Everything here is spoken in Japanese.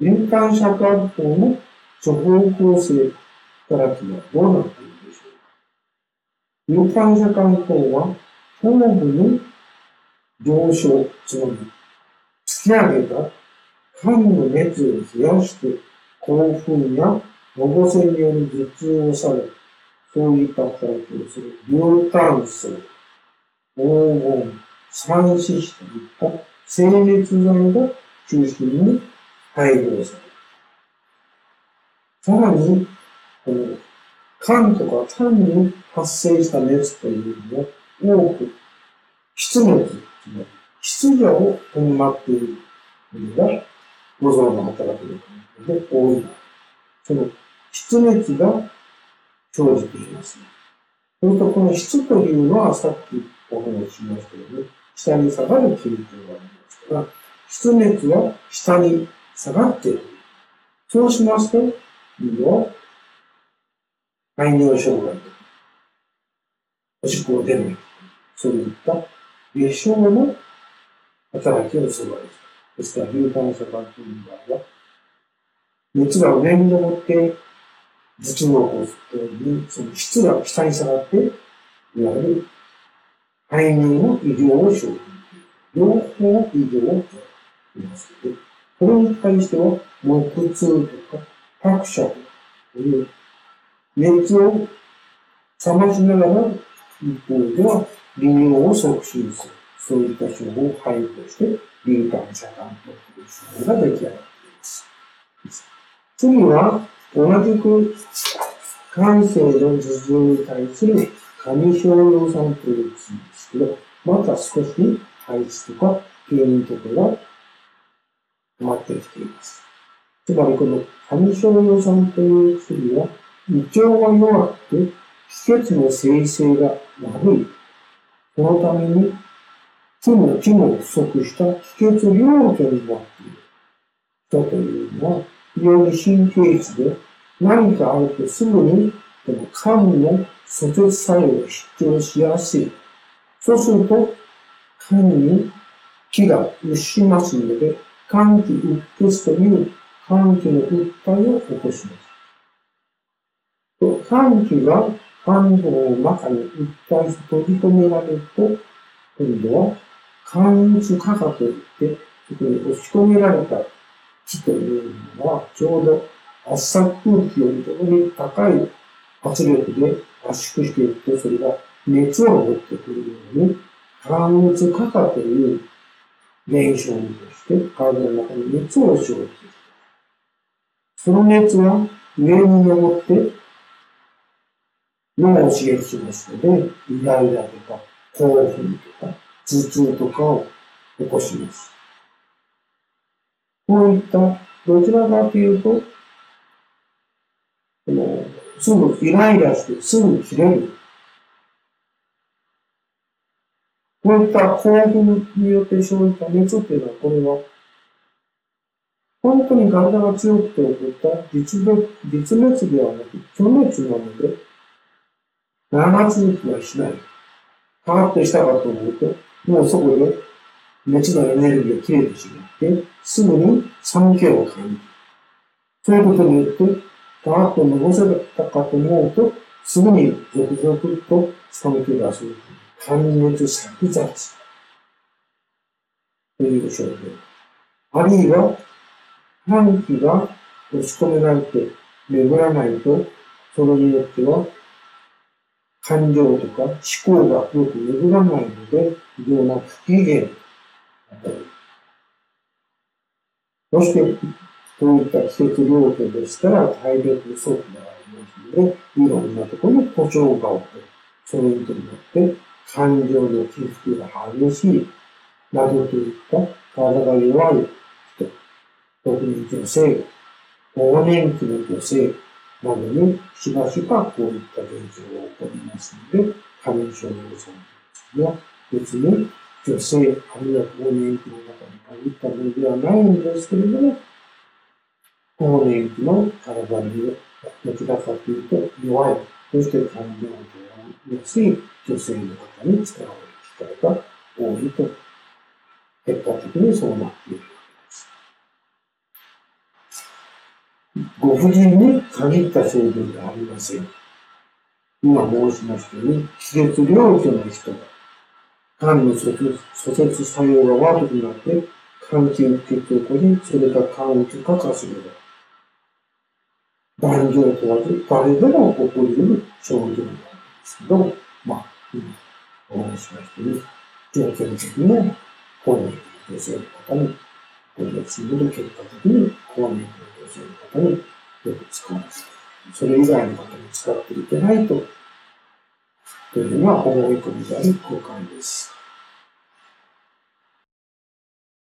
敏感社会法の処方構成働きはどうなっているでしょうか敏感社会法は、頭部の上昇、つまり、突き上げた肝の熱を冷やして、興奮やのぼせによる頭痛をされ、そういった働きをする、流炭素、黄金、三脂子といった精熱剤が中心に配合される。さらに、この、肝とか肝に発生した熱というのは、多く、湿熱、湿度を伴っているのが、五臓の働きで多い。その湿熱が生じています。それとこの質というのはさっきお話ししましたけど、ね、下に下がる筋肉がありますから、湿熱は下に下がっている。そうしますと、胃は排尿障害とか、おしっこが出ない。そういった微小の働きをするわけです。ですから、流体社会という場合は、熱が上に登って、頭痛を起こすという、その質が下に下がって、いわゆる排尿の異常を生じる。両方の異常をいますこれに対しては、木痛とか、拍車という熱を冷ましながら、一方では利尿を促進する。そういった手法を配布して、敏感遮断という手法が出来上がっています。次は、同じく感性の頭痛に対する上小葉酸という薬ですけど、また少し配置とか原因とかが止まってきています。つまりこの上小葉酸という薬は胃腸が弱くて気血の生成が悪い。そのために気も気も不足した気血量量になっている。だというのは非常に神経質で何かあるとすぐにこの肝の蘇絶作用を出張しやすい。そうすると肝に気が鬱しますので、肝気鬱血という肝気の訴えを起こします。肝気が肝臓の中に一体閉じ込められると、今度は肝鬱化化といって、そこに押し込められた気というのは、ちょうど圧搾空気よりともに高い圧力で圧縮していくと、それが熱を持ってくるように、肝鬱化化という現象にとして、体の中に熱を生じる。その熱は上に登って、脳を刺激しますので、イライラとか、興奮とか、頭痛とかを起こします。こういった、どちらかというと、このすぐイライラしてすぐ切れる。こういった興奮によって生じた熱っていうのは、これは、本当に体が強くて起こった実実熱ではなく、虚熱なので、長続きはしない。パーッとしたかと思うと、もうそこで熱のエネルギーが切れてしまって、すぐに寒気を感じる。そういうことによって、パーッとのぼせたかと思うと、すぐに続々と寒気がする。寒熱錯雑。という症状。あるいは、寒気が押し込められて巡らないと、それによっては感情とか思考がよく巡らないので、非常な不機嫌だったり。そして、こういった季節領域でしたら体力不足があります。ので、いろんなところに故障が起こる。そのことによって、感情の起伏が激しい、などといった体が弱い人、特に女性、更年期の女性、などにしばしばこういった現象が起こりますので、過眠症の予算は別に女性、あるいは更年期の中に限ったものではないんですけれども、更年期の体にどちらかというと弱い、そして感情が安い。女性の方に使われる機会が多いと、結果的にそうなっているわけです。ご婦人に限った成分ではありません。今申しましたように、気絶領域の人が、肝の阻接作用が悪くなって、肝気鬱血を起こり、それが肝鬱化化すれば、万病問わず誰でも起こり得る症状なんですけど、にししましたように、条件的には、本人の女性の方に、ご自身で結果的に、本人の女性の方によく使われます。それ以外の方に使っていけないと、というのは思い込みである空間です。